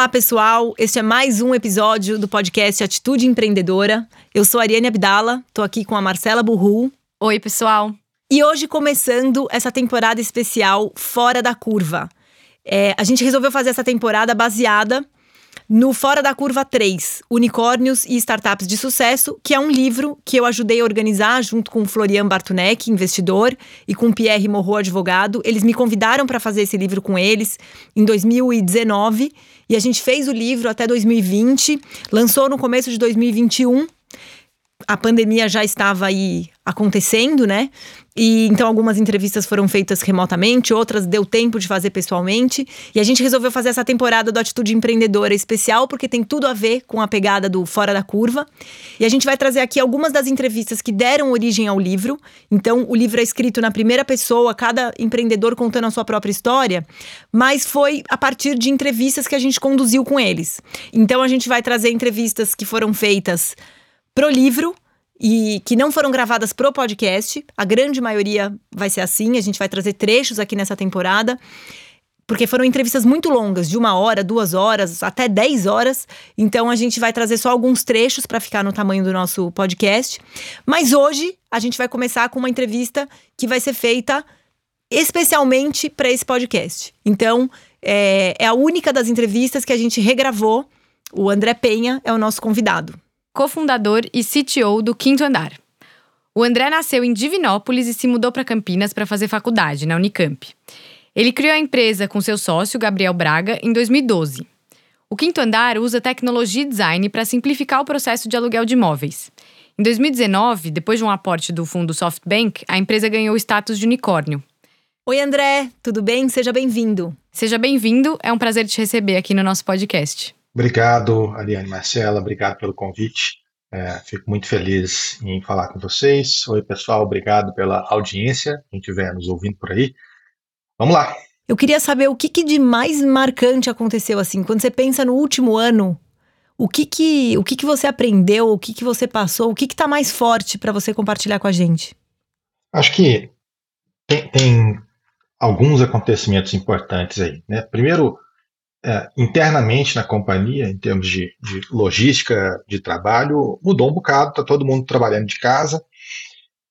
Olá, pessoal. Este é mais um episódio do podcast Atitude Empreendedora. Eu sou a Ariane Abdala, tô aqui com a Marcela Burru. Oi, pessoal. E hoje começando essa temporada especial Fora da Curva. É, a gente resolveu fazer essa temporada baseada no Fora da Curva 3, Unicórnios e Startups de Sucesso, que é um livro que eu ajudei a organizar junto com o Florian Bartunek, investidor, e com Pierre Morro, advogado. Eles me convidaram para fazer esse livro com eles em 2019 e a gente fez o livro até 2020, lançou no começo de 2021 a pandemia já estava aí acontecendo, né? E então algumas entrevistas foram feitas remotamente, outras deu tempo de fazer pessoalmente. E a gente resolveu fazer essa temporada do Atitude Empreendedora especial porque tem tudo a ver com a pegada do Fora da Curva. E a gente vai trazer aqui algumas das entrevistas que deram origem ao livro. Então o livro é escrito na primeira pessoa, cada empreendedor contando a sua própria história, mas foi a partir de entrevistas que a gente conduziu com eles. Então a gente vai trazer entrevistas que foram feitas pro livro e que não foram gravadas pro podcast. A grande maioria vai ser assim. A gente vai trazer trechos aqui nessa temporada. Porque foram entrevistas muito longas, de uma hora, duas horas, até dez horas. Então a gente vai trazer só alguns trechos para ficar no tamanho do nosso podcast. Mas hoje a gente vai começar com uma entrevista que vai ser feita especialmente para esse podcast. Então é, é a única das entrevistas que a gente regravou. O André Penha é o nosso convidado cofundador e CTO do Quinto Andar. O André nasceu em Divinópolis e se mudou para Campinas para fazer faculdade na Unicamp. Ele criou a empresa com seu sócio, Gabriel Braga, em 2012. O Quinto Andar usa tecnologia e design para simplificar o processo de aluguel de imóveis. Em 2019, depois de um aporte do fundo SoftBank, a empresa ganhou o status de unicórnio. Oi, André, tudo bem? Seja bem-vindo. Seja bem-vindo, é um prazer te receber aqui no nosso podcast. Obrigado, Ariane Marcela, obrigado pelo convite. É, fico muito feliz em falar com vocês. Oi, pessoal, obrigado pela audiência, quem estiver nos ouvindo por aí. Vamos lá. Eu queria saber o que, que de mais marcante aconteceu assim, quando você pensa no último ano, o que que, o que, que você aprendeu, o que, que você passou, o que está mais forte para você compartilhar com a gente? Acho que tem, tem alguns acontecimentos importantes aí. Né? Primeiro, é, internamente na companhia, em termos de, de, logística de trabalho, mudou um bocado, está todo mundo trabalhando de casa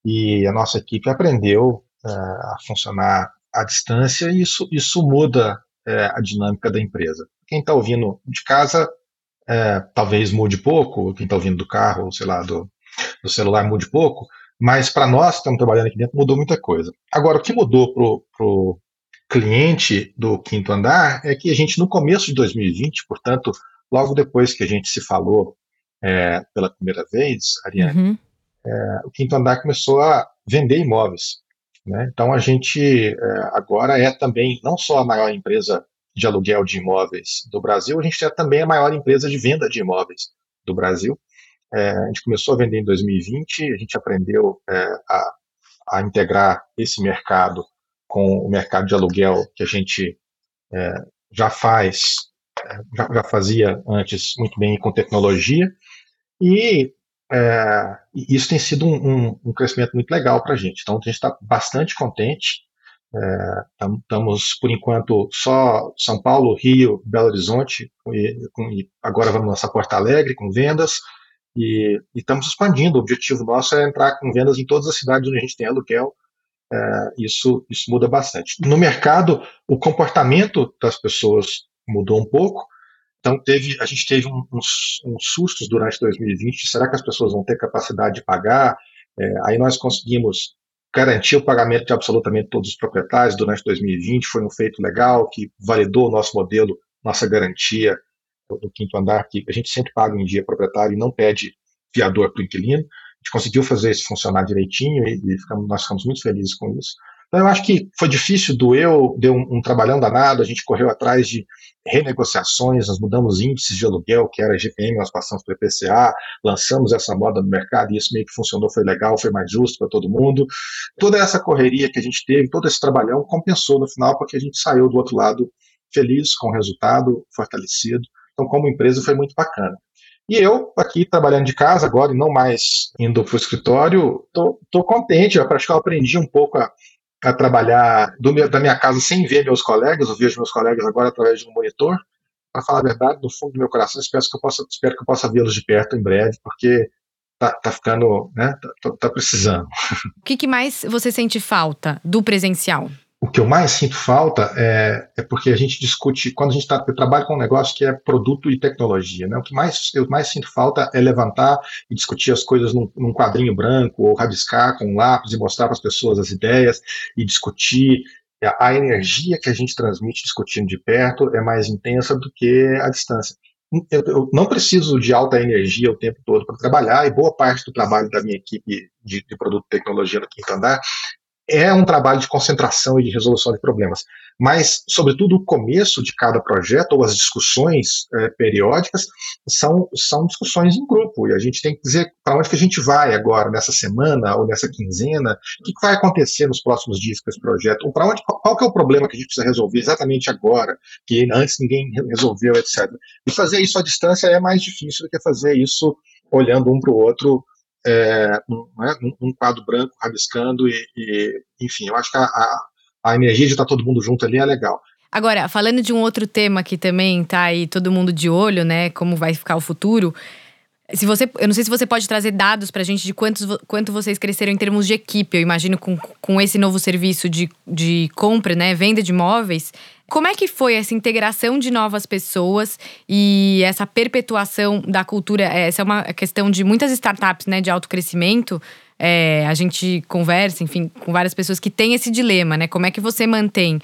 e a nossa equipe aprendeu é, a funcionar à distância e isso, isso muda é, a dinâmica da empresa. Quem está ouvindo de casa é, talvez mude pouco, quem está ouvindo do carro, sei lá, do, do celular mude pouco, mas para nós que estamos trabalhando aqui dentro mudou muita coisa. Agora, o que mudou para o cliente do quinto andar é que a gente, no começo de 2020, portanto, logo depois que a gente se falou é, pela primeira vez, Ariane, uhum. é, o quinto andar começou a vender imóveis. Né? Então, a gente é, agora é também não só a maior empresa de aluguel de imóveis do Brasil, a gente é também a maior empresa de venda de imóveis do Brasil. É, a gente começou a vender em 2020, a gente aprendeu é, a, a integrar esse mercado com o mercado de aluguel que a gente é, já faz, já, já, fazia antes muito bem com tecnologia, e é, isso tem sido um, um, um crescimento muito legal para a gente. Então, a gente está bastante contente. Estamos, é, por enquanto, só São Paulo, Rio, Belo Horizonte, e, com, e agora vamos lançar Porto Alegre com vendas, e, estamos expandindo. O objetivo nosso é entrar com vendas em todas as cidades onde a gente tem aluguel, isso, isso muda bastante. No mercado, o comportamento das pessoas mudou um pouco, então teve, a gente teve uns, uns sustos durante 2020, será que as pessoas vão ter capacidade de pagar? É, aí nós conseguimos garantir o pagamento de absolutamente todos os proprietários durante 2020, foi um feito legal que validou o nosso modelo, nossa garantia do quinto andar, que a gente sempre paga em dia proprietário e não pede fiador para o inquilino gente conseguiu fazer isso funcionar direitinho e, e ficamos, nós ficamos muito felizes com isso. Então, eu acho que foi difícil, doeu, deu um, um, trabalhão danado, a gente correu atrás de renegociações, nós mudamos índices de aluguel, que era GPM, nós passamos para IPCA, lançamos essa moda no mercado e isso meio que funcionou, foi legal, foi mais justo para todo mundo. Toda essa correria que a gente teve, todo esse trabalhão compensou no final, porque a gente saiu do outro lado feliz com o resultado, fortalecido. Então, como empresa, foi muito bacana. E eu, aqui trabalhando de casa agora e não mais indo para o escritório, tô, tô contente. Eu acho que eu aprendi um pouco a, a trabalhar meu, da minha casa sem ver meus colegas. Eu vejo meus colegas agora através de um monitor. para falar a verdade, no fundo do meu coração, espero que eu possa, espero que eu possa vê-los de perto em breve, porque tá, tá ficando, né, tá, tá precisando. O que, que mais você sente falta do presencial? O que eu mais sinto falta é, é porque a gente discute, quando a gente tá, eu trabalho com um negócio que é produto e tecnologia, né? O que mais, eu mais sinto falta é levantar e discutir as coisas num, num quadrinho branco, ou rabiscar com um lápis e mostrar para as pessoas as ideias e discutir. A energia que a gente transmite discutindo de perto é mais intensa do que a distância. Eu, eu, não preciso de alta energia o tempo todo para trabalhar, e boa parte do trabalho da minha equipe de, de produto e tecnologia no quinto andar é um trabalho de concentração e de resolução de problemas, mas, sobretudo, o começo de cada projeto ou as discussões é, periódicas são, são discussões em grupo e a gente tem que dizer para onde que a gente vai agora, nessa semana ou nessa quinzena, o que, que vai acontecer nos próximos dias com esse projeto, ou para onde, qual que é o problema que a gente precisa resolver exatamente agora, que antes ninguém resolveu, etc. E fazer isso à distância é mais difícil do que fazer isso olhando um para o outro é, um, né, um, quadro branco rabiscando e, e, enfim, eu acho que a, a, a energia de estar todo mundo junto ali é legal. Agora, falando de um outro tema que também tá aí todo mundo de olho, né, como vai ficar o futuro, se você, eu não sei se você pode trazer dados para a gente de quantos, quanto vocês cresceram em termos de equipe. Eu imagino com, com esse novo serviço de, de compra, né, venda de imóveis. Como é que foi essa integração de novas pessoas e essa perpetuação da cultura? Essa é uma questão de muitas startups, né, de alto crescimento. É, a gente conversa, enfim, com várias pessoas que têm esse dilema, né? Como é que você mantém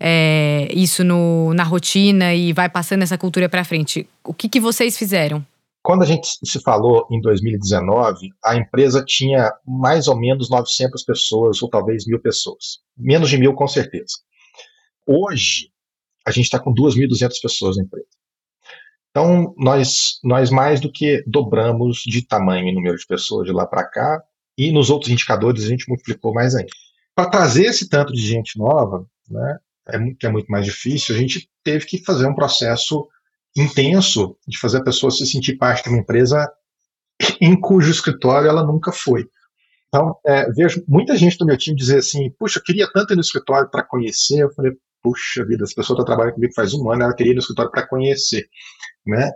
é, isso no, na rotina e vai passando essa cultura para frente? O que, que vocês fizeram? Quando a gente se falou em 2019, a empresa tinha mais ou menos 900 pessoas, ou talvez mil pessoas. Menos de mil, com certeza. Hoje, a gente está com 2.200 pessoas na empresa. Então, nós, nós mais do que dobramos de tamanho em número de pessoas de lá para cá, e nos outros indicadores a gente multiplicou mais ainda. Para trazer esse tanto de gente nova, né, é, que é muito mais difícil, a gente teve que fazer um processo intenso de fazer a pessoa se sentir parte de uma empresa em cujo escritório ela nunca foi. Então, é, vejo muita gente do meu time dizer assim: puxa, eu queria tanto ir no escritório para conhecer. Eu falei: puxa vida, essa pessoa está trabalhando comigo faz um ano, ela queria ir no escritório para conhecer. Né?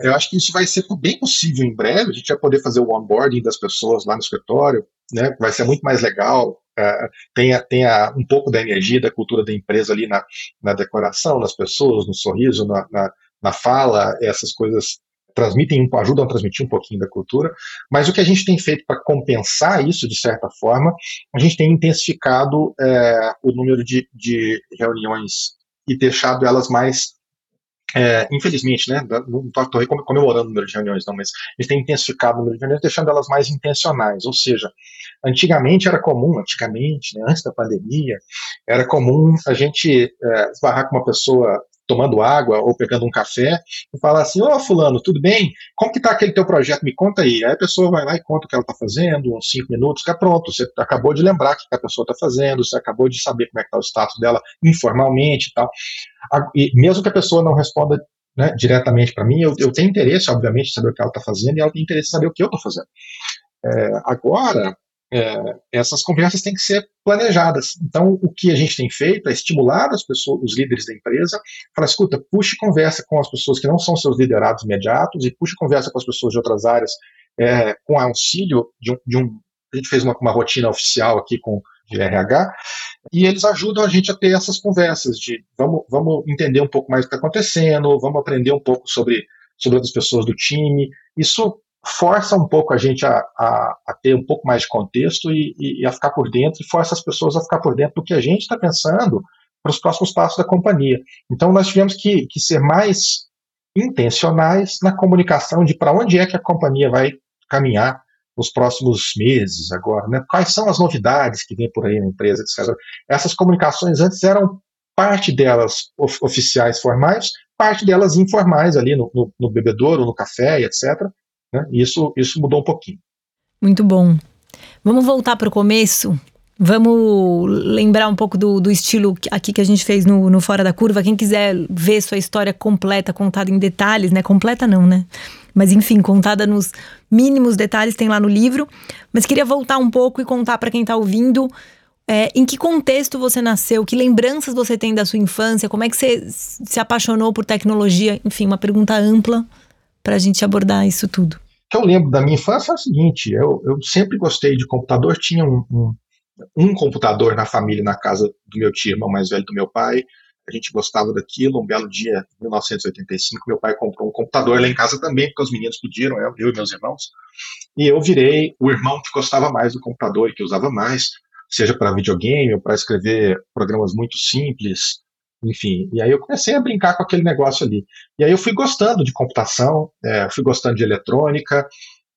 Eu acho que isso vai ser bem possível em breve. A gente vai poder fazer o onboarding das pessoas lá no escritório, né? vai ser muito mais legal. Uh, tenha, tenha um pouco da energia, da cultura da empresa ali na, na decoração, nas pessoas, no sorriso, na, na, na fala, essas coisas transmitem, ajudam a transmitir um pouquinho da cultura, mas o que a gente tem feito para compensar isso, de certa forma, a gente tem intensificado é, o número de, de reuniões e deixado elas mais é, infelizmente, né, não estou comemorando o número de reuniões, não, mas a gente tem intensificado o número de reuniões, deixando elas mais intencionais. Ou seja, antigamente era comum, antigamente, né, antes da pandemia, era comum a gente é, esbarrar com uma pessoa tomando água ou pegando um café e falar assim, ô oh, fulano, tudo bem? Como que tá aquele teu projeto? Me conta aí. Aí a pessoa vai lá e conta o que ela está fazendo, uns cinco minutos, fica pronto. Você acabou de lembrar o que a pessoa está fazendo, você acabou de saber como é que está o status dela informalmente e tal. E mesmo que a pessoa não responda né, diretamente para mim, eu, eu, tenho interesse, obviamente, em saber o que ela está fazendo e ela tem interesse em saber o que eu estou fazendo. É, agora, é, essas conversas têm que ser planejadas. Então, o que a gente tem feito é estimular as pessoas, os líderes da empresa, falar, escuta, puxe conversa com as pessoas que não são seus liderados imediatos e puxe conversa com as pessoas de outras áreas é, com auxílio de um, de um, a gente fez uma, uma rotina oficial aqui com de RH, e eles ajudam a gente a ter essas conversas de vamos, vamos entender um pouco mais o que está acontecendo, vamos aprender um pouco sobre, sobre outras pessoas do time. Isso força um pouco a gente a, a, a ter um pouco mais de contexto e, e, a ficar por dentro, e força as pessoas a ficar por dentro do que a gente está pensando para os próximos passos da companhia. Então, nós tivemos que, que ser mais intencionais na comunicação de para onde é que a companhia vai caminhar nos próximos meses agora, né? quais são as novidades que vem por aí na empresa, etc. Essas comunicações antes eram parte delas of, oficiais formais, parte delas informais ali no, no, no bebedouro, no café, etc. Né? Isso, isso mudou um pouquinho. Muito bom. Vamos voltar para o começo? Vamos lembrar um pouco do, do estilo aqui que a gente fez no, no Fora da Curva. Quem quiser ver sua história completa, contada em detalhes, né? Completa não, né? Mas enfim, contada nos mínimos detalhes, tem lá no livro. Mas queria voltar um pouco e contar para quem está ouvindo É, em que contexto você nasceu? Que lembranças você tem da sua infância? Como é que você se apaixonou por tecnologia? Enfim, uma pergunta ampla para a gente abordar isso tudo. Que eu lembro da minha infância é o seguinte: eu, eu sempre gostei de computador, tinha um, um, um computador na família, na casa do meu tio, irmão mais velho do meu pai. A gente gostava daquilo. Um belo dia, em 1985, meu pai comprou um computador lá em casa também, porque os meninos pediram, eu, eu e meus irmãos. E eu virei o irmão que gostava mais do computador e que usava mais, seja para videogame ou para escrever programas muito simples, enfim. E aí eu comecei a brincar com aquele negócio ali. E aí eu fui gostando de computação, é, fui gostando de eletrônica.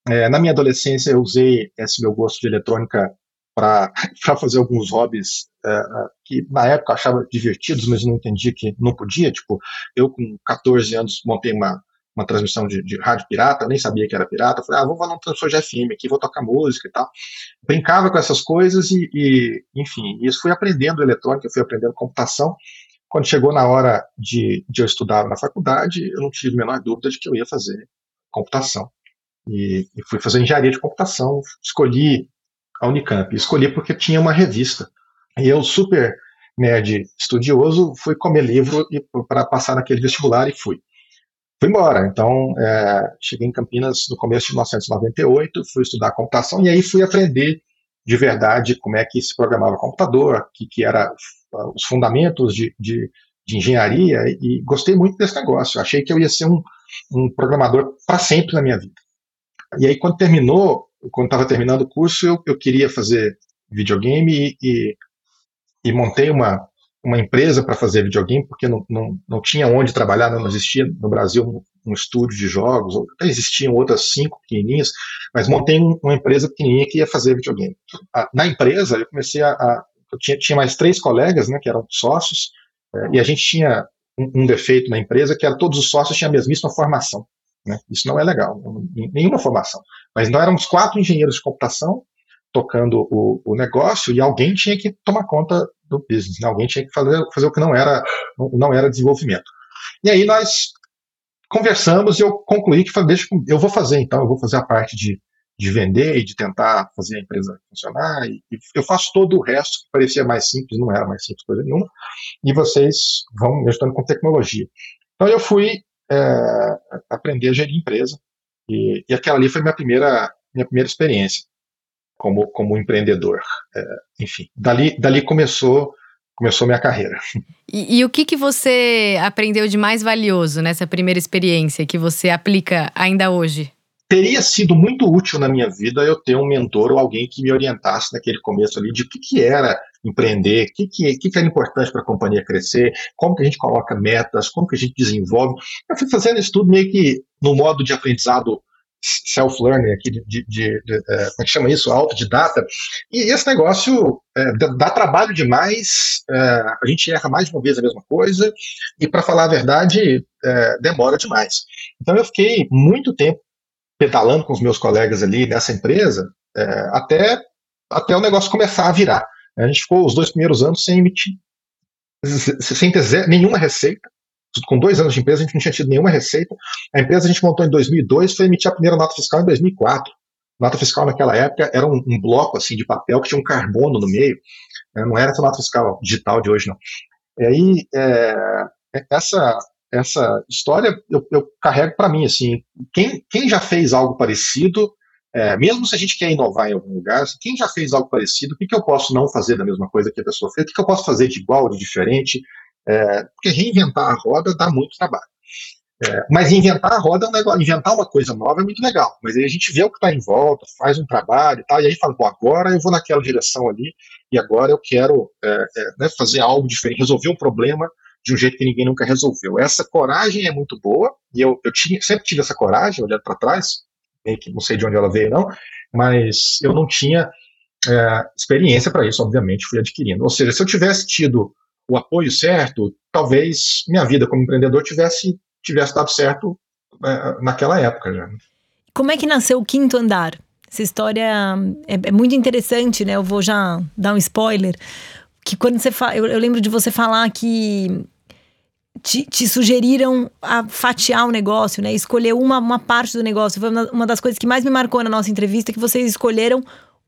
É, na minha adolescência eu usei esse meu gosto de eletrônica para fazer alguns hobbies é, que na época eu achava divertidos, mas não entendia que não podia. Tipo, eu com 14 anos montei uma, uma transmissão de, de rádio pirata, nem sabia que era pirata. Falei, ah, vou fazer um transmissor de FM aqui, vou tocar música e tal. Brincava com essas coisas e, e enfim, isso fui aprendendo eletrônica, fui aprendendo computação. Quando chegou na hora de, de eu estudar na faculdade, eu não tive a menor dúvida de que eu ia fazer computação. E, e fui fazer engenharia de computação, escolhi a Unicamp. Escolhi porque tinha uma revista. E eu, super nerd estudioso, fui comer livro para passar naquele vestibular e fui. Fui embora. Então, é, cheguei em Campinas no começo de 1998, fui estudar computação e aí fui aprender de verdade como é que se programava computador, que, que era os fundamentos de, de, de, engenharia e gostei muito desse negócio. Achei que eu ia ser um, um programador para sempre na minha vida. E aí, quando terminou, quando estava terminando o curso, eu, eu queria fazer videogame e, e, e montei uma, uma empresa para fazer videogame, porque não, não, não tinha onde trabalhar, não existia no Brasil um, estúdio de jogos, até existiam outras cinco pequenininhas, mas montei um, uma empresa pequenininha que ia fazer videogame. Na empresa, eu comecei a. a eu tinha, tinha mais três colegas, né, que eram sócios, é, e a gente tinha um, um, defeito na empresa, que era todos os sócios tinham a mesmíssima formação. Né? Isso não é legal, nenhuma formação. Mas nós éramos quatro engenheiros de computação tocando o, o negócio e alguém tinha que tomar conta do business, né? alguém tinha que fazer, fazer o que não era, não era desenvolvimento. E aí nós conversamos e eu concluí que falei, deixa, eu vou fazer então, eu vou fazer a parte de, de vender e de tentar fazer a empresa funcionar, e, e eu faço todo o resto que parecia mais simples, não era mais simples coisa nenhuma, e vocês vão me ajudando com tecnologia. Então eu fui é, aprender a gerir empresa. E, e aquela ali foi minha primeira, minha primeira experiência como, como empreendedor. É, enfim, dali, dali começou começou minha carreira. E, e, o que, que você aprendeu de mais valioso nessa primeira experiência que você aplica ainda hoje? teria sido muito útil na minha vida eu ter um mentor ou alguém que me orientasse naquele começo ali de o que, que era empreender, o que, que, que, que era importante para a companhia crescer, como que a gente coloca metas, como que a gente desenvolve. Eu fui fazendo isso tudo meio que no modo de aprendizado self-learning aqui, de, de, de, de é, como é que chama isso? Autodidata. E esse negócio é, dá trabalho demais, é, a gente erra mais de uma vez a mesma coisa, e para falar a verdade, é, demora demais. Então eu fiquei muito tempo pedalando com os meus colegas ali nessa empresa, é, até, até o negócio começar a virar. A gente ficou os dois primeiros anos sem emitir, sem ter nenhuma receita. Com dois anos de empresa, a gente não tinha tido nenhuma receita. A empresa a gente montou em 2002, foi emitir a primeira nota fiscal em 2004. Nota fiscal naquela época era um, um bloco assim de papel que tinha um carbono no meio. Né? Não era essa nota fiscal digital de hoje, não. E aí, é, essa, essa história eu, eu carrego para mim, assim, quem, quem já fez algo parecido, é, mesmo se a gente quer inovar em algum lugar, assim, quem já fez algo parecido, o que, que eu posso não fazer da mesma coisa que a pessoa fez, o que, que eu posso fazer de igual, de diferente, é, porque reinventar a roda dá muito trabalho. É, mas inventar a roda é um negócio, inventar uma coisa nova é muito legal, mas aí a gente vê o que está em volta, faz um trabalho e tal, e aí fala, bom, agora eu vou naquela direção ali, e agora eu quero é, é, né, fazer algo diferente, resolver um problema de um jeito que ninguém nunca resolveu. Essa coragem é muito boa, e eu, eu tinha, sempre tive essa coragem, olhando para trás, que não sei de onde ela veio, não, mas eu não tinha é, experiência para isso, obviamente, fui adquirindo. Ou seja, se eu tivesse tido o apoio certo, talvez minha vida como empreendedor tivesse, tivesse dado certo é, naquela época já. Como é que nasceu o Quinto Andar? Essa história é, é muito interessante, né? Eu vou já dar um spoiler. Que quando você fala. Eu, eu lembro de você falar que te, te, sugeriram a fatiar o negócio, né? Escolher uma, uma parte do negócio. Foi uma das coisas que mais me marcou na nossa entrevista, que vocês escolheram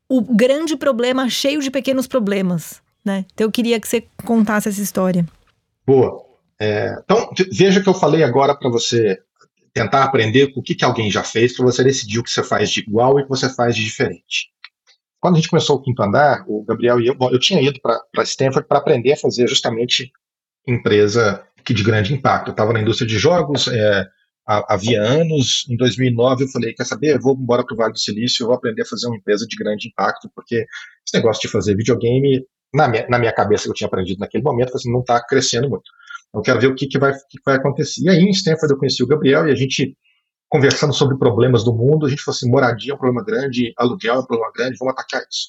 o grande problema cheio de pequenos problemas, né? Então eu queria que você contasse essa história. Boa. É, então veja que eu falei agora para você tentar aprender o que, que alguém já fez para você decidir o que você faz de igual e o que você faz de diferente. Quando a gente começou o quinto andar, o Gabriel e eu, bom, eu tinha ido para Stanford para aprender a fazer justamente empresa que de grande impacto. Eu estava na indústria de jogos, é, havia anos, em 2009 eu falei, quer saber, eu vou embora para o Vale do Silício, eu vou aprender a fazer uma empresa de grande impacto, porque esse negócio de fazer videogame, na minha, na minha cabeça que eu tinha aprendido naquele momento, assim, não está crescendo muito. Eu quero ver o que, que, vai, que vai acontecer. E aí em Stanford eu conheci o Gabriel e a gente, conversando sobre problemas do mundo, a gente falou assim, moradia é um problema grande, aluguel é um problema grande, vamos atacar isso.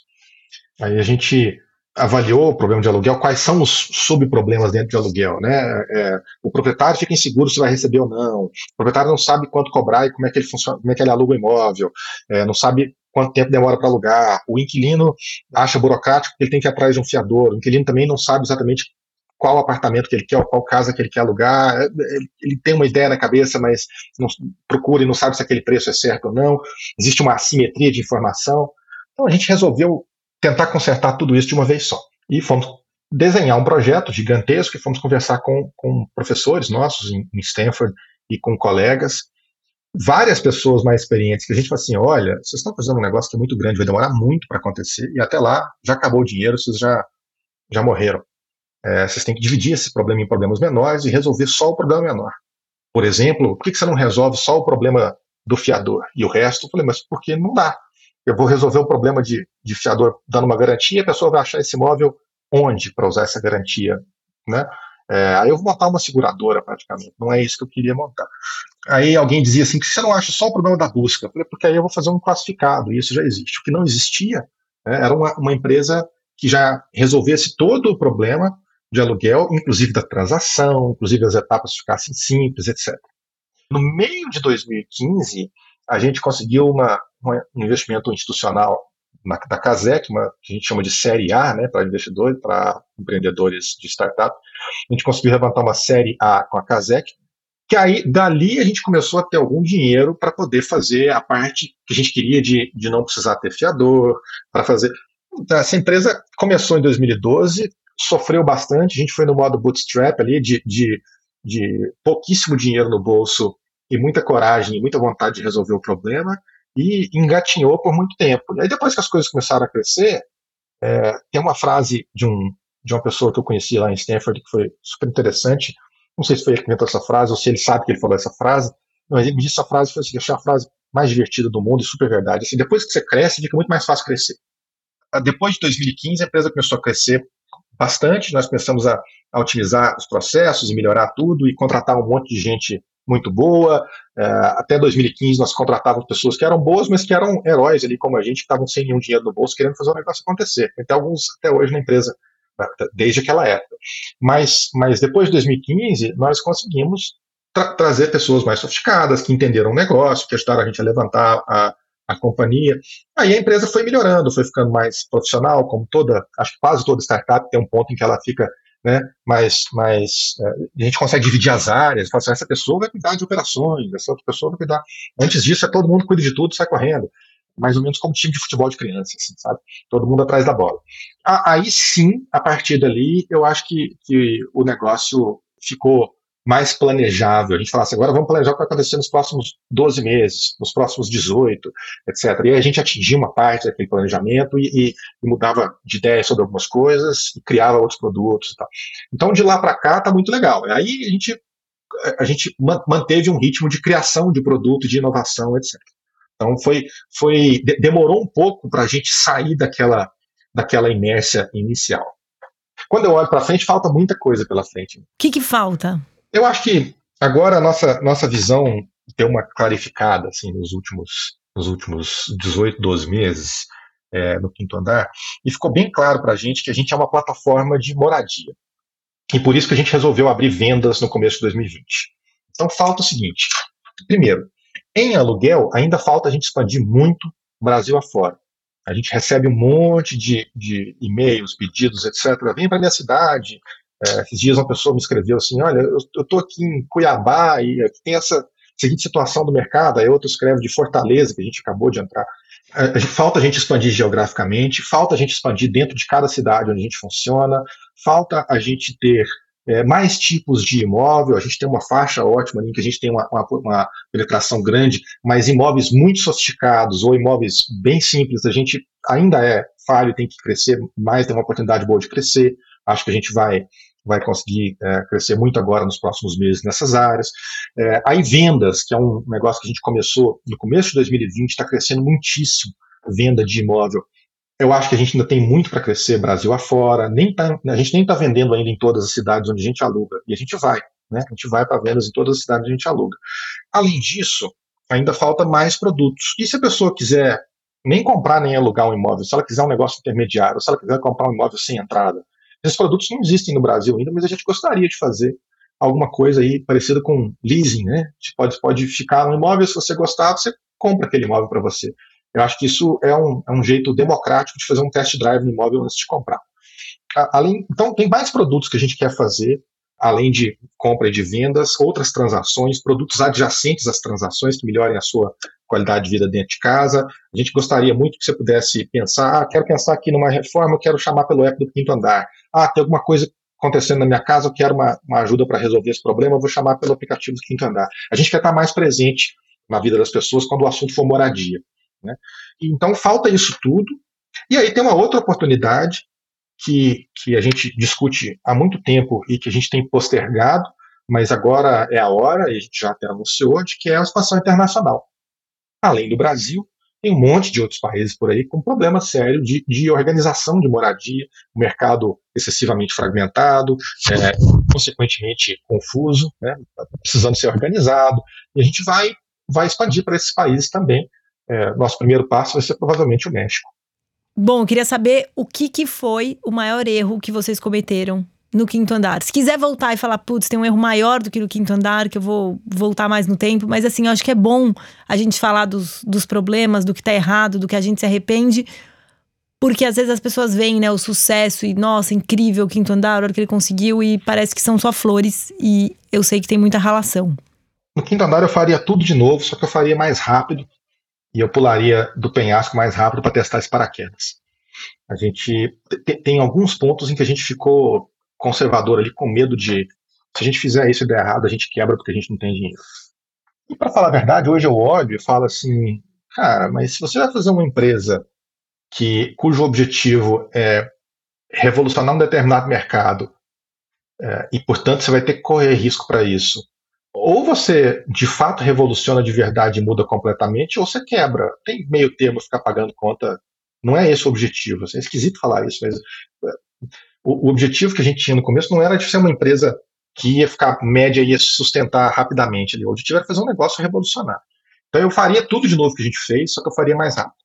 Aí a gente avaliou o problema de aluguel, quais são os subproblemas dentro de aluguel, né? É, o proprietário fica inseguro se vai receber ou não. O proprietário não sabe quanto cobrar e como é que ele funciona, como é que ele aluga o imóvel, é, não sabe quanto tempo demora para alugar. O inquilino acha burocrático que ele tem que ir atrás de um fiador. O inquilino também não sabe exatamente qual apartamento que ele quer, qual casa que ele quer alugar. É, ele tem uma ideia na cabeça, mas não procura e não sabe se aquele preço é certo ou não. Existe uma assimetria de informação. Então a gente resolveu tentar consertar tudo isso de uma vez só. E fomos desenhar um projeto gigantesco e fomos conversar com, com professores nossos em, em Stanford e com colegas, várias pessoas mais experientes, que a gente falou assim, olha, vocês estão fazendo um negócio que é muito grande, vai demorar muito para acontecer, e até lá já acabou o dinheiro, vocês já, já morreram. É, vocês têm que dividir esse problema em problemas menores e resolver só o problema menor. Por exemplo, por que você não resolve só o problema do fiador e o resto? Eu falei, mas porque não dá eu vou resolver o problema de, de fiador dando uma garantia, a pessoa vai achar esse imóvel onde para usar essa garantia, né? É, aí eu vou montar uma seguradora praticamente, não é isso que eu queria montar. Aí alguém dizia assim, que você não acha só o problema da busca, porque aí eu vou fazer um classificado, e isso já existe. O que não existia né, era uma, uma empresa que já resolvesse todo o problema de aluguel, inclusive da transação, inclusive as etapas ficassem simples, etc. No meio de 2015, a gente conseguiu uma, uma, um investimento institucional na, da Casec, uma que a gente chama de série A, né, para investidores, para empreendedores de startup. A gente conseguiu levantar uma série A com a Casec, que aí dali a gente começou a ter algum dinheiro para poder fazer a parte que a gente queria de, de não precisar ter fiador, para fazer. Essa empresa começou em 2012, sofreu bastante, a gente foi no modo bootstrap ali, de, de, de pouquíssimo dinheiro no bolso e muita coragem e muita vontade de resolver o problema e engatinhou por muito tempo. E aí depois que as coisas começaram a crescer, é, tem uma frase de, um, de uma pessoa que eu conheci lá em Stanford que foi super interessante. Não sei se foi ele que inventou essa frase ou se ele sabe que ele falou essa frase, mas ele me disse essa frase foi assim, achei a frase mais divertida do mundo e super verdade. Assim, depois que você cresce, fica muito mais fácil crescer. Ah, depois de 2015, a empresa começou a crescer bastante, nós começamos a, a otimizar os processos e melhorar tudo e contratar um monte de gente muito boa. É, até 2015 nós contratávamos pessoas que eram boas, mas que eram heróis ali, como a gente, que estavam sem nenhum dinheiro no bolso, querendo fazer o negócio acontecer. Tem alguns até hoje na empresa, desde aquela época. Mas, mas depois de 2015, nós conseguimos tra trazer pessoas mais sofisticadas, que entenderam o negócio, que ajudaram a gente a levantar a, a companhia. Aí a empresa foi melhorando, foi ficando mais profissional, como toda, acho que quase toda startup tem um ponto em que ela fica né? Mas, mas é, a gente consegue dividir as áreas, assim, essa pessoa vai cuidar de operações, essa outra pessoa vai cuidar. Antes disso, é todo mundo cuida de tudo, sai correndo. Mais ou menos como time de futebol de criança, assim, sabe? Todo mundo atrás da bola. Aí sim, a partir dali, eu acho que, que o negócio ficou mais planejável. A gente fala assim, agora vamos planejar o que vai acontecer nos próximos 12 meses, nos próximos 18, etc. E aí a gente atingia uma parte daquele planejamento e, e, e mudava de ideia sobre algumas coisas e criava outros produtos e tal. Então, de lá para cá, está muito legal. Aí a gente, a gente manteve um ritmo de criação de produto, de inovação, etc. Então, foi, foi demorou um pouco para a gente sair daquela, daquela inércia inicial. Quando eu olho para frente, falta muita coisa pela frente. O que, que falta? Eu acho que agora a nossa, nossa visão deu uma clarificada assim, nos, últimos, nos últimos 18, 12 meses é, no quinto andar, e ficou bem claro para a gente que a gente é uma plataforma de moradia. E por isso que a gente resolveu abrir vendas no começo de 2020. Então falta o seguinte: primeiro, em aluguel, ainda falta a gente expandir muito Brasil afora. A gente recebe um monte de, de e-mails, pedidos, etc. Vem para minha cidade, é, esses dias uma pessoa me escreveu assim, olha, eu estou aqui em Cuiabá e aqui tem essa seguinte situação do mercado, aí outro escreve de Fortaleza, que a gente acabou de entrar. falta a gente expandir geograficamente, falta a gente expandir dentro de cada cidade onde a gente funciona, falta a gente ter é, mais tipos de imóvel, a gente tem uma faixa ótima em que a gente tem uma, uma, uma, penetração grande, mas imóveis muito sofisticados ou imóveis bem simples, a gente ainda é falho, tem que crescer mais, tem uma oportunidade boa de crescer, acho que a gente vai vai conseguir é, crescer muito agora nos próximos meses nessas áreas. É, aí vendas, que é um negócio que a gente começou no começo de 2020, está crescendo muitíssimo, venda de imóvel eu acho que a gente ainda tem muito para crescer Brasil afora. Nem tá, a gente nem está vendendo ainda em todas as cidades onde a gente aluga. E a gente vai, né? A gente vai para vendas em todas as cidades onde a gente aluga. Além disso, ainda falta mais produtos. E se a pessoa quiser nem comprar nem alugar um imóvel, se ela quiser um negócio intermediário, se ela quiser comprar um imóvel sem entrada, esses produtos não existem no Brasil ainda, mas a gente gostaria de fazer alguma coisa aí parecida com leasing, né? Você pode, pode ficar no imóvel, se você gostar, você compra aquele imóvel para você. Eu acho que isso é um, é um jeito democrático de fazer um test drive no imóvel antes de comprar. Além, então, tem mais produtos que a gente quer fazer, além de compra e de vendas, outras transações, produtos adjacentes às transações que melhorem a sua qualidade de vida dentro de casa. A gente gostaria muito que você pudesse pensar, ah, quero pensar aqui numa reforma, eu quero chamar pelo app do quinto andar. Ah, tem alguma coisa acontecendo na minha casa, eu quero uma, uma ajuda para resolver esse problema, eu vou chamar pelo aplicativo do quinto andar. A gente quer estar mais presente na vida das pessoas quando o assunto for moradia. Né? Então falta isso tudo. E aí tem uma outra oportunidade que, que a gente discute há muito tempo e que a gente tem postergado, mas agora é a hora, e a gente já até anunciou, de que é a expansão internacional. Além do Brasil, tem um monte de outros países por aí com problema sério de, de organização de moradia, mercado excessivamente fragmentado, é, consequentemente confuso, né, precisando ser organizado, e a gente vai, vai expandir para esses países também, é, nosso primeiro passo vai ser provavelmente o México. Bom, eu queria saber o que, que foi o maior erro que vocês cometeram no quinto andar. Se quiser voltar e falar, putz, tem um erro maior do que no quinto andar, que eu vou voltar mais no tempo, mas assim, eu acho que é bom a gente falar dos, dos problemas, do que tá errado, do que a gente se arrepende, porque às vezes as pessoas veem, né, o sucesso e, nossa, incrível o quinto andar, a hora que ele conseguiu, e parece que são só flores, e eu sei que tem muita relação. No quinto andar eu faria tudo de novo, só que eu faria mais rápido, e eu pularia do penhasco mais rápido para testar esse paraquedas. A gente tem alguns pontos em que a gente ficou conservador ali, com medo de se a gente fizer isso e der errado, a gente quebra porque a gente não tem dinheiro. E para falar a verdade, hoje eu olho e falo assim, cara, mas se você vai fazer uma empresa que cujo objetivo é revolucionar um determinado mercado é, e portanto você vai ter que correr risco para isso ou você de fato revoluciona de verdade e muda completamente, ou você quebra. Tem meio termo ficar pagando conta. Não é esse o objetivo. É esquisito falar isso, mas é, o, objetivo que a gente tinha no começo não era de ser uma empresa que ia ficar média e ia se sustentar rapidamente. O objetivo era fazer um negócio revolucionário. Então eu faria tudo de novo que a gente fez, só que eu faria mais rápido.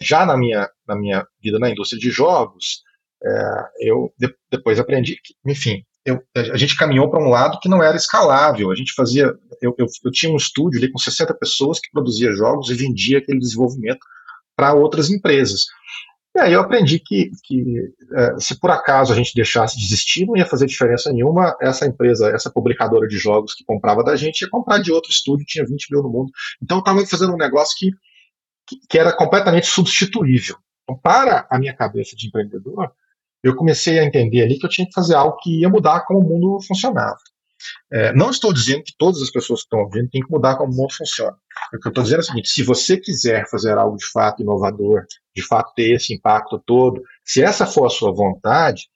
Já na minha, na minha vida na indústria de jogos, é, eu de, depois aprendi que, enfim, eu, a gente caminhou para um lado que não era escalável. A gente fazia. Eu, eu, eu, tinha um estúdio ali com 60 pessoas que produzia jogos e vendia aquele desenvolvimento para outras empresas. E aí eu aprendi que, que é, se por acaso a gente deixasse de existir, não ia fazer diferença nenhuma. Essa empresa, essa publicadora de jogos que comprava da gente, ia comprar de outro estúdio, tinha 20 mil no mundo. Então eu estava fazendo um negócio que, que, que era completamente substituível. Então, para a minha cabeça de empreendedor, eu comecei a entender ali que eu tinha que fazer algo que ia mudar como o mundo funcionava. É, não estou dizendo que todas as pessoas que estão ouvindo têm que mudar como o mundo funciona. O que eu estou dizendo é o seguinte: se você quiser fazer algo de fato inovador, de fato ter esse impacto todo, se essa for a sua vontade,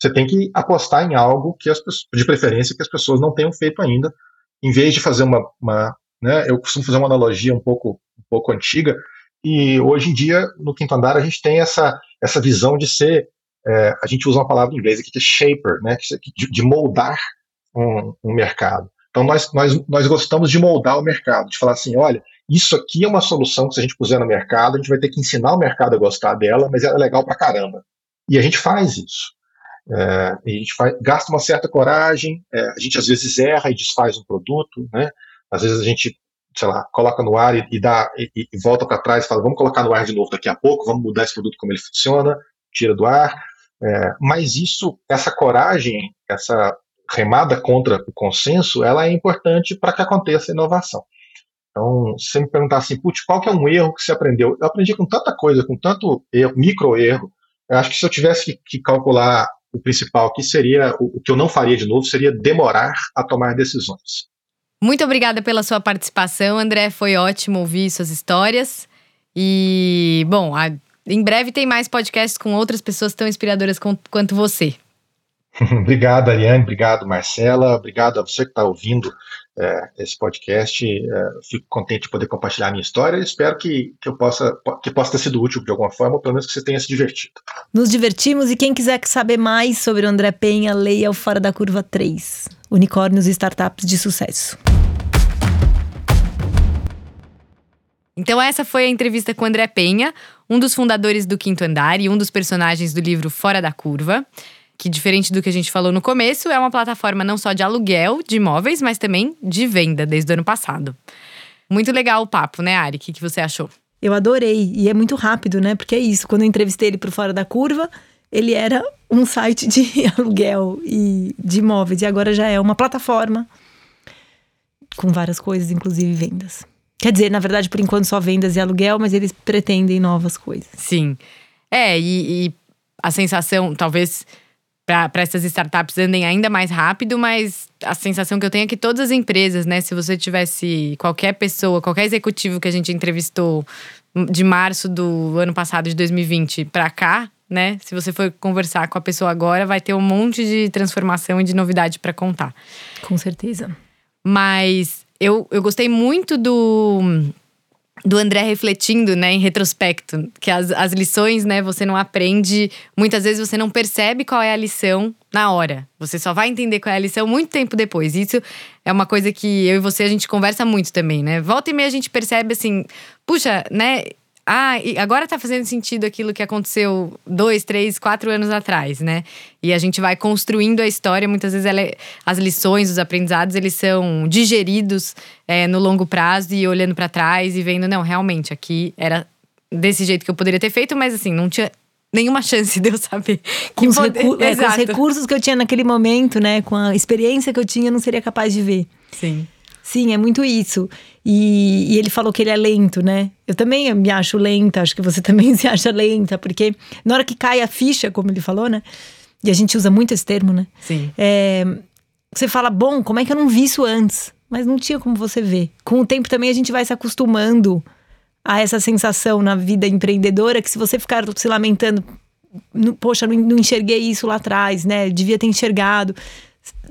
você tem que apostar em algo que as pessoas, de preferência que as pessoas não tenham feito ainda, em vez de fazer uma, uma né, eu costumo fazer uma analogia um pouco, um pouco antiga, e hoje em dia no quinto andar a gente tem essa essa visão de ser é, a gente usa uma palavra em inglês aqui que é shaper, né, de, moldar um, um, mercado. Então nós, nós, nós gostamos de moldar o mercado, de falar assim, olha, isso aqui é uma solução que se a gente puser no mercado, a gente vai ter que ensinar o mercado a gostar dela, mas ela é legal pra caramba. E a gente faz isso. É, a gente faz, gasta uma certa coragem, é, a gente às vezes erra e desfaz um produto, né? Às vezes a gente, sei lá, coloca no ar e, e dá e, e volta para trás e fala, vamos colocar no ar de novo daqui a pouco, vamos mudar esse produto como ele funciona, tira do ar. É, mas isso, essa coragem, essa remada contra o consenso, ela é importante para que aconteça inovação. Então, se você me perguntar assim, putz, qual que é um erro que você aprendeu? Eu aprendi com tanta coisa, com tanto erro, micro erro. Eu acho que se eu tivesse que, que calcular o principal aqui seria, o, o que eu não faria de novo seria demorar a tomar decisões. Muito obrigada pela sua participação, André. Foi ótimo ouvir suas histórias. E, bom, a, em breve tem mais podcasts com outras pessoas tão inspiradoras com, quanto você. obrigado, Ariane. Obrigado, Marcela. Obrigado a você que está ouvindo é, esse podcast. É, fico contente de poder compartilhar a minha história. Espero que, que eu possa, que possa ter sido útil de alguma forma, ou pelo menos que você tenha se divertido. Nos divertimos e quem quiser saber mais sobre o André Penha, leia o Fora da Curva 3. Unicórnios e Startups de Sucesso. Então essa foi a entrevista com André Penha, um dos fundadores do Quinto Andar e um dos personagens do livro Fora da Curva que diferente do que a gente falou no começo, é uma plataforma não só de aluguel de imóveis, mas também de venda desde o ano passado. Muito legal o papo, né, Ari? O que, que você achou? Eu adorei. E é muito rápido, né? Porque é isso. Quando eu entrevistei ele por fora da curva, ele era um site de aluguel e de imóveis. E agora já é uma plataforma com várias coisas, inclusive vendas. Quer dizer, na verdade, por enquanto só vendas e aluguel, mas eles pretendem novas coisas. Sim. É, e, e a sensação, talvez para essas startups andem ainda mais rápido, mas a sensação que eu tenho é que todas as empresas, né, se você tivesse qualquer pessoa, qualquer executivo que a gente entrevistou de março do ano passado de 2020 para cá, né, se você for conversar com a pessoa agora, vai ter um monte de transformação e de novidade para contar. Com certeza. Mas eu, eu gostei muito do do André refletindo, né, em retrospecto, que as, as lições, né, você não aprende, muitas vezes você não percebe qual é a lição na hora. Você só vai entender qual é a lição muito tempo depois. Isso é uma coisa que eu e você a gente conversa muito também, né? Volta e meia a gente percebe assim, puxa, né, ah, agora tá fazendo sentido aquilo que aconteceu dois, três, quatro anos atrás, né? E a gente vai construindo a história, muitas vezes é, as lições, os aprendizados, eles são digeridos é, no longo prazo e olhando para trás e vendo, não, realmente, aqui era desse jeito que eu poderia ter feito, mas assim, não tinha nenhuma chance de eu saber. Com, os, é, com os recursos que eu tinha naquele momento, né? Com a experiência que eu tinha, eu não seria capaz de ver. Sim. Sim, é muito isso. E, e, ele falou que ele é lento, né? Eu também me acho lenta, acho que você também se acha lenta, porque na hora que cai a ficha, como ele falou, né? E a gente usa muito esse termo, né? Sim. É, você fala, bom, como é que eu não vi isso antes? Mas não tinha como você ver. Com o tempo também a gente vai se acostumando a essa sensação na vida empreendedora que se você ficar se lamentando, poxa, não, não enxerguei isso lá atrás, né? Devia ter enxergado.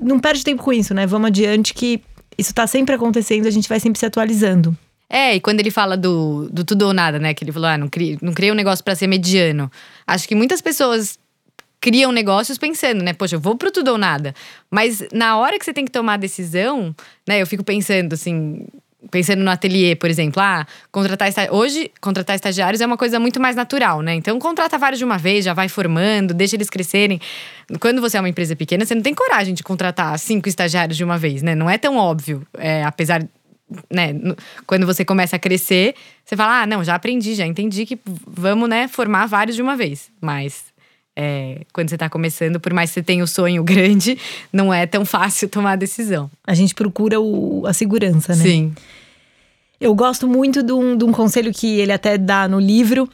Não perde tempo com isso, né? Vamos adiante que isso está sempre acontecendo, a gente vai sempre se atualizando. É, e quando ele fala do, do tudo ou nada, né? Que ele falou, ah, não criei, não criei um negócio para ser mediano. Acho que muitas pessoas criam negócios pensando, né? Poxa, eu vou pro tudo ou nada. Mas na hora que você tem que tomar a decisão, né? Eu fico pensando assim, pensando no ateliê, por exemplo, ah, contratar hoje contratar estagiários é uma coisa muito mais natural, né? Então contrata vários de uma vez, já vai formando, deixa eles crescerem. Quando você é uma empresa pequena, você não tem coragem de contratar cinco estagiários de uma vez, né? Não é tão óbvio, é, apesar né, quando você começa a crescer, você fala: "Ah, não, já aprendi, já entendi que vamos, né, formar vários de uma vez". Mas é, quando você está começando, por mais que você tenha o um sonho grande, não é tão fácil tomar a decisão. A gente procura o, a segurança, né? Sim. Eu gosto muito de um, de um conselho que ele até dá no livro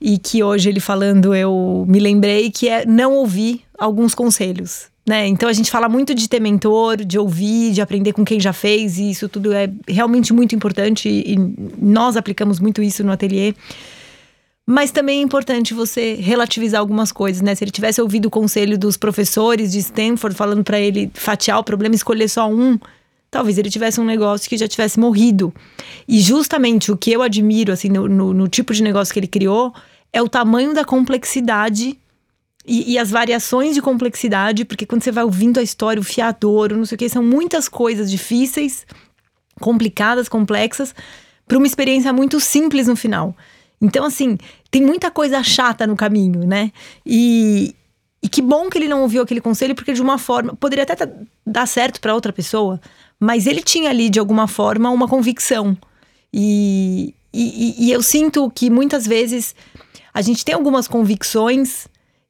e que hoje ele falando eu me lembrei, que é não ouvir alguns conselhos. Né? Então a gente fala muito de ter mentor, de ouvir, de aprender com quem já fez, e isso tudo é realmente muito importante e nós aplicamos muito isso no ateliê. Mas também é importante você relativizar algumas coisas, né? Se ele tivesse ouvido o conselho dos professores de Stanford falando para ele fatiar o problema, escolher só um, talvez ele tivesse um negócio que já tivesse morrido. E justamente o que eu admiro, assim, no, no, no tipo de negócio que ele criou, é o tamanho da complexidade e, e, as variações de complexidade, porque quando você vai ouvindo a história, o fiador, não sei o que, são muitas coisas difíceis, complicadas, complexas, para uma experiência muito simples no final. Então, assim, tem muita coisa chata no caminho, né? E, e que bom que ele não ouviu aquele conselho, porque de uma forma. Poderia até tá, dar certo para outra pessoa, mas ele tinha ali, de alguma forma, uma convicção. E, e, e eu sinto que muitas vezes a gente tem algumas convicções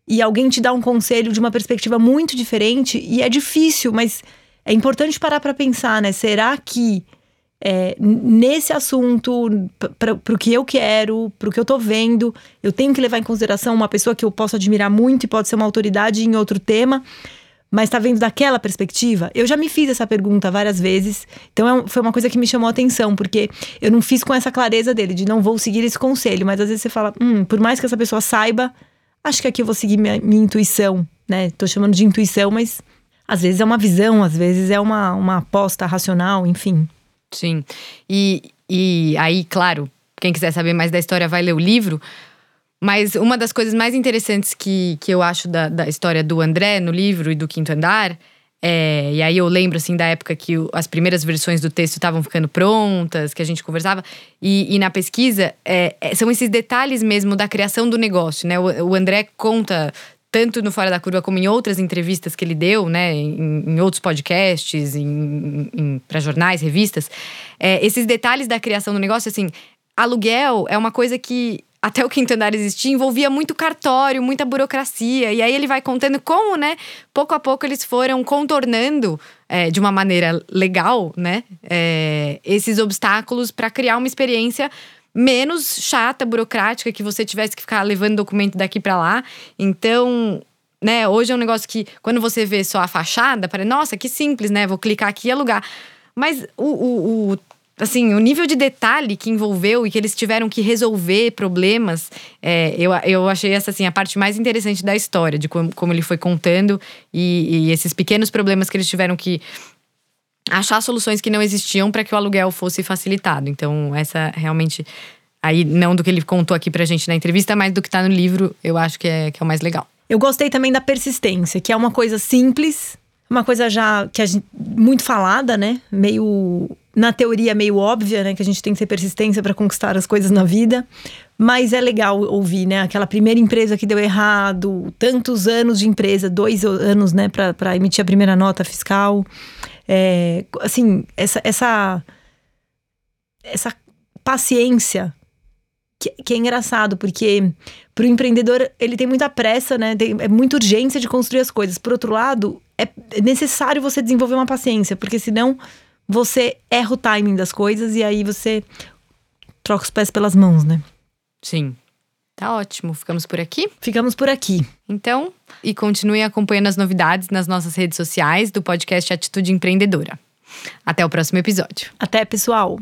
e alguém te dá um conselho de uma perspectiva muito diferente e é difícil, mas é importante parar para pensar, né? Será que é, nesse assunto, para o que eu quero, para o que eu tô vendo, eu tenho que levar em consideração uma pessoa que eu posso admirar muito e pode ser uma autoridade em outro tema, mas tá vendo daquela perspectiva? Eu já me fiz essa pergunta várias vezes, então é, foi uma coisa que me chamou a atenção, porque eu não fiz com essa clareza dele, de não vou seguir esse conselho, mas às vezes você fala, hum, por mais que essa pessoa saiba, acho que aqui eu vou seguir minha, minha intuição, né? Tô chamando de intuição, mas às vezes é uma visão, às vezes é uma, uma aposta racional, enfim. Sim. E, e aí, claro, quem quiser saber mais da história vai ler o livro. Mas uma das coisas mais interessantes que, que eu acho da, da história do André no livro e do Quinto Andar é, e aí eu lembro assim da época que o, as primeiras versões do texto estavam ficando prontas, que a gente conversava. E, e na pesquisa é, é, são esses detalhes mesmo da criação do negócio, né? O, o, André conta tanto no Fora da Curva como em outras entrevistas que ele deu, né, em, em outros podcasts, para jornais, revistas, é, esses detalhes da criação do negócio, assim, aluguel é uma coisa que até o quinto andar existir, envolvia muito cartório, muita burocracia. E aí ele vai contando como, né, pouco a pouco eles foram contornando é, de uma maneira legal, né, é, esses obstáculos para criar uma experiência menos chata, burocrática, que você tivesse que ficar levando documento daqui para lá. Então, né, hoje é um negócio que quando você vê só a fachada, parece, nossa, que simples, né? Vou clicar aqui e alugar. Mas o, o, o assim, o nível de detalhe que envolveu e que eles tiveram que resolver problemas, é, eu, eu achei essa assim, a parte mais interessante da história, de como, como ele foi contando e, e esses pequenos problemas que eles tiveram que achar soluções que não existiam para que o aluguel fosse facilitado. Então, essa realmente. Aí, não do que ele contou aqui pra gente na entrevista, mas do que tá no livro, eu acho que é, que é o mais legal. Eu gostei também da persistência, que é uma coisa simples, uma coisa já que a gente, muito falada, né? Meio na teoria meio óbvia, né, que a gente tem que ter persistência para conquistar as coisas na vida, mas é legal ouvir, né, aquela primeira empresa que deu errado, tantos anos de empresa, dois anos, né, para emitir a primeira nota fiscal, é, assim, essa, essa, essa paciência que, que, é engraçado, porque para o empreendedor ele tem muita pressa, né? Tem, é muita urgência de construir as coisas. Por outro lado, é necessário você desenvolver uma paciência, porque senão você erra o timing das coisas e aí você troca os pés pelas mãos, né? Sim. Tá ótimo. Ficamos por aqui? Ficamos por aqui. Então, e continue acompanhando as novidades nas nossas redes sociais do podcast Atitude Empreendedora. Até o próximo episódio. Até, pessoal.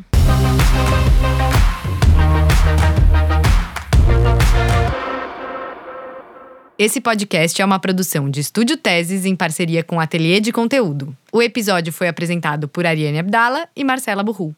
Esse podcast é uma produção de Estúdio Teses em parceria com o Ateliê de Conteúdo. O episódio foi apresentado por Ariane Abdala e Marcela Burru.